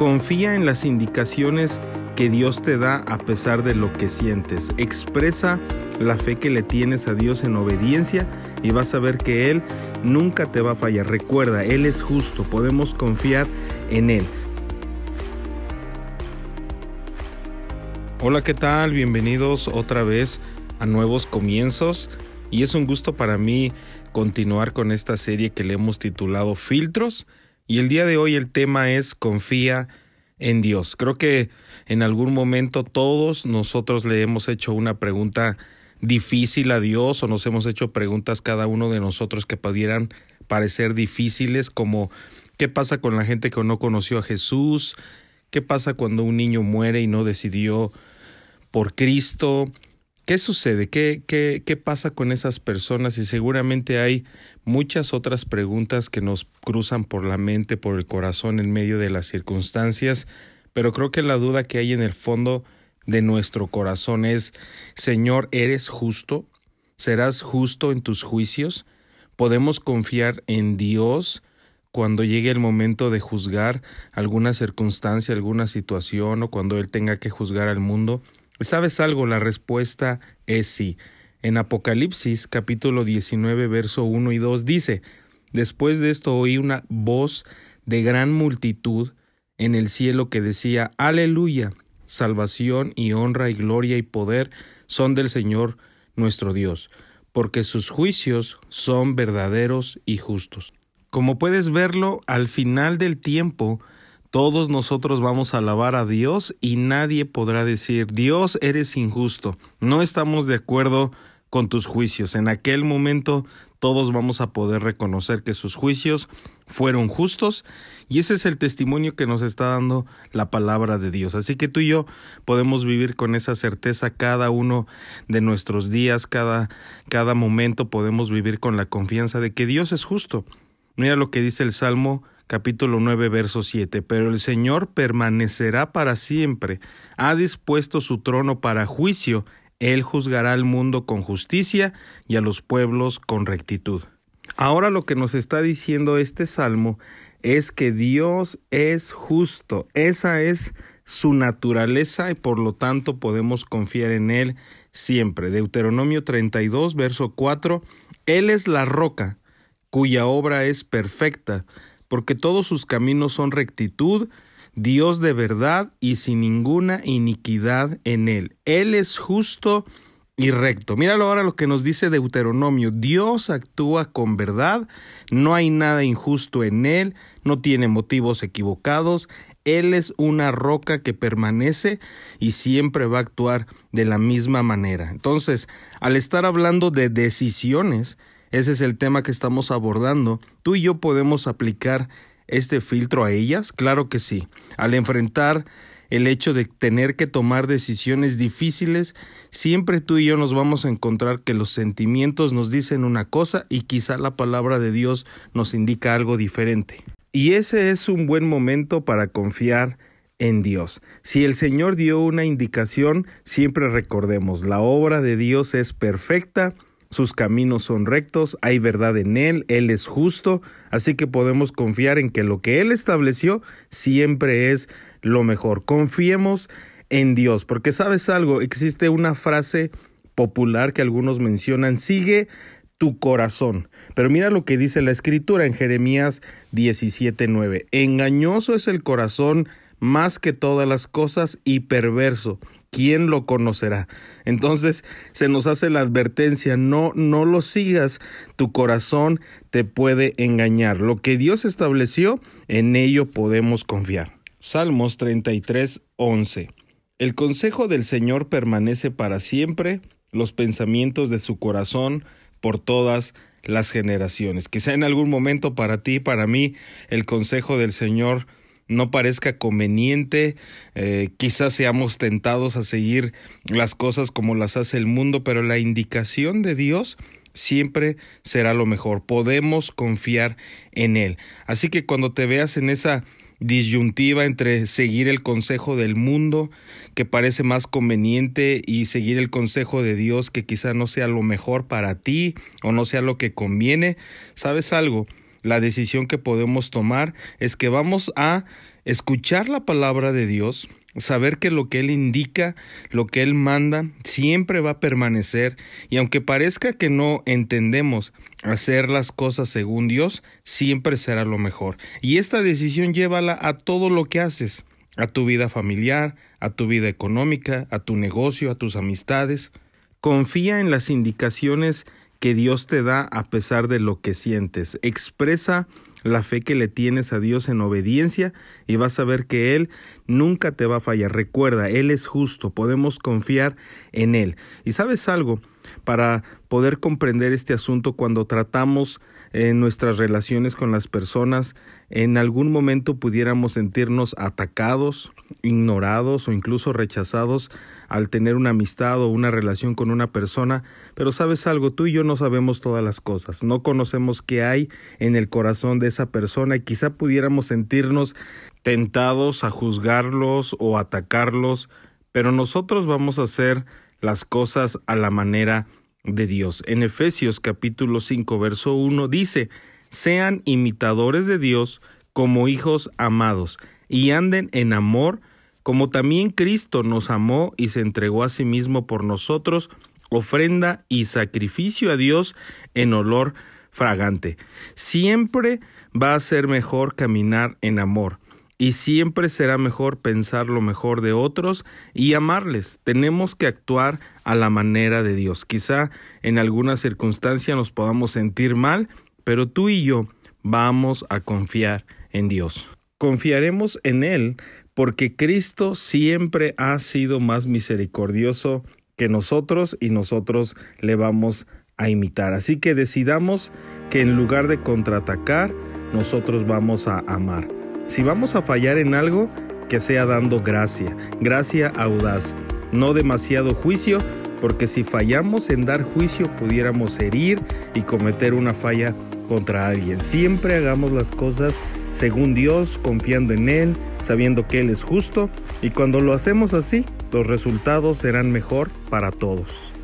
Confía en las indicaciones que Dios te da a pesar de lo que sientes. Expresa la fe que le tienes a Dios en obediencia y vas a ver que Él nunca te va a fallar. Recuerda, Él es justo, podemos confiar en Él. Hola, ¿qué tal? Bienvenidos otra vez a nuevos comienzos y es un gusto para mí continuar con esta serie que le hemos titulado Filtros y el día de hoy el tema es Confía en Dios. Creo que en algún momento todos nosotros le hemos hecho una pregunta difícil a Dios o nos hemos hecho preguntas cada uno de nosotros que pudieran parecer difíciles como ¿qué pasa con la gente que no conoció a Jesús? ¿Qué pasa cuando un niño muere y no decidió por Cristo? ¿Qué sucede? ¿Qué, qué, qué pasa con esas personas? Y seguramente hay muchas otras preguntas que nos cruzan por la mente, por el corazón en medio de las circunstancias, pero creo que la duda que hay en el fondo de nuestro corazón es, Señor, ¿eres justo? ¿Serás justo en tus juicios? ¿Podemos confiar en Dios cuando llegue el momento de juzgar alguna circunstancia, alguna situación o cuando Él tenga que juzgar al mundo? ¿Sabes algo? La respuesta es sí. En Apocalipsis capítulo 19 verso 1 y 2 dice, Después de esto oí una voz de gran multitud en el cielo que decía, Aleluya, salvación y honra y gloria y poder son del Señor nuestro Dios, porque sus juicios son verdaderos y justos. Como puedes verlo, al final del tiempo, todos nosotros vamos a alabar a Dios y nadie podrá decir, Dios eres injusto, no estamos de acuerdo con tus juicios. En aquel momento todos vamos a poder reconocer que sus juicios fueron justos y ese es el testimonio que nos está dando la palabra de Dios. Así que tú y yo podemos vivir con esa certeza cada uno de nuestros días, cada, cada momento podemos vivir con la confianza de que Dios es justo. Mira lo que dice el Salmo capítulo 9, verso 7. Pero el Señor permanecerá para siempre, ha dispuesto su trono para juicio, Él juzgará al mundo con justicia y a los pueblos con rectitud. Ahora lo que nos está diciendo este salmo es que Dios es justo, esa es su naturaleza y por lo tanto podemos confiar en Él siempre. Deuteronomio 32, verso 4, Él es la roca, cuya obra es perfecta, porque todos sus caminos son rectitud, Dios de verdad y sin ninguna iniquidad en él. Él es justo y recto. Míralo ahora lo que nos dice Deuteronomio. Dios actúa con verdad, no hay nada injusto en él, no tiene motivos equivocados, él es una roca que permanece y siempre va a actuar de la misma manera. Entonces, al estar hablando de decisiones, ese es el tema que estamos abordando. ¿Tú y yo podemos aplicar este filtro a ellas? Claro que sí. Al enfrentar el hecho de tener que tomar decisiones difíciles, siempre tú y yo nos vamos a encontrar que los sentimientos nos dicen una cosa y quizá la palabra de Dios nos indica algo diferente. Y ese es un buen momento para confiar en Dios. Si el Señor dio una indicación, siempre recordemos, la obra de Dios es perfecta sus caminos son rectos, hay verdad en Él, Él es justo, así que podemos confiar en que lo que Él estableció siempre es lo mejor. Confiemos en Dios, porque sabes algo, existe una frase popular que algunos mencionan, sigue tu corazón. Pero mira lo que dice la escritura en Jeremías 17:9. Engañoso es el corazón más que todas las cosas y perverso. ¿Quién lo conocerá? Entonces se nos hace la advertencia, no, no lo sigas, tu corazón te puede engañar. Lo que Dios estableció, en ello podemos confiar. Salmos 33, 11. El consejo del Señor permanece para siempre, los pensamientos de su corazón por todas las generaciones. Quizá en algún momento para ti, para mí, el consejo del Señor no parezca conveniente, eh, quizás seamos tentados a seguir las cosas como las hace el mundo, pero la indicación de Dios siempre será lo mejor. Podemos confiar en Él. Así que cuando te veas en esa disyuntiva entre seguir el consejo del mundo, que parece más conveniente, y seguir el consejo de Dios, que quizá no sea lo mejor para ti o no sea lo que conviene, ¿sabes algo? La decisión que podemos tomar es que vamos a escuchar la palabra de Dios, saber que lo que Él indica, lo que Él manda, siempre va a permanecer y aunque parezca que no entendemos hacer las cosas según Dios, siempre será lo mejor. Y esta decisión llévala a todo lo que haces, a tu vida familiar, a tu vida económica, a tu negocio, a tus amistades. Confía en las indicaciones que Dios te da a pesar de lo que sientes. Expresa la fe que le tienes a Dios en obediencia y vas a ver que Él nunca te va a fallar. Recuerda, Él es justo, podemos confiar en Él. Y sabes algo, para poder comprender este asunto cuando tratamos en nuestras relaciones con las personas, en algún momento pudiéramos sentirnos atacados, ignorados o incluso rechazados al tener una amistad o una relación con una persona, pero sabes algo, tú y yo no sabemos todas las cosas, no conocemos qué hay en el corazón de esa persona y quizá pudiéramos sentirnos tentados a juzgarlos o atacarlos, pero nosotros vamos a hacer las cosas a la manera de Dios. En Efesios capítulo 5 verso 1 dice, sean imitadores de Dios como hijos amados y anden en amor como también Cristo nos amó y se entregó a sí mismo por nosotros, ofrenda y sacrificio a Dios en olor fragante. Siempre va a ser mejor caminar en amor y siempre será mejor pensar lo mejor de otros y amarles. Tenemos que actuar a la manera de Dios. Quizá en alguna circunstancia nos podamos sentir mal, pero tú y yo vamos a confiar en Dios. Confiaremos en Él porque Cristo siempre ha sido más misericordioso que nosotros y nosotros le vamos a imitar. Así que decidamos que en lugar de contraatacar, nosotros vamos a amar. Si vamos a fallar en algo, que sea dando gracia, gracia audaz, no demasiado juicio, porque si fallamos en dar juicio pudiéramos herir y cometer una falla contra alguien. Siempre hagamos las cosas según Dios, confiando en Él, sabiendo que Él es justo, y cuando lo hacemos así, los resultados serán mejor para todos.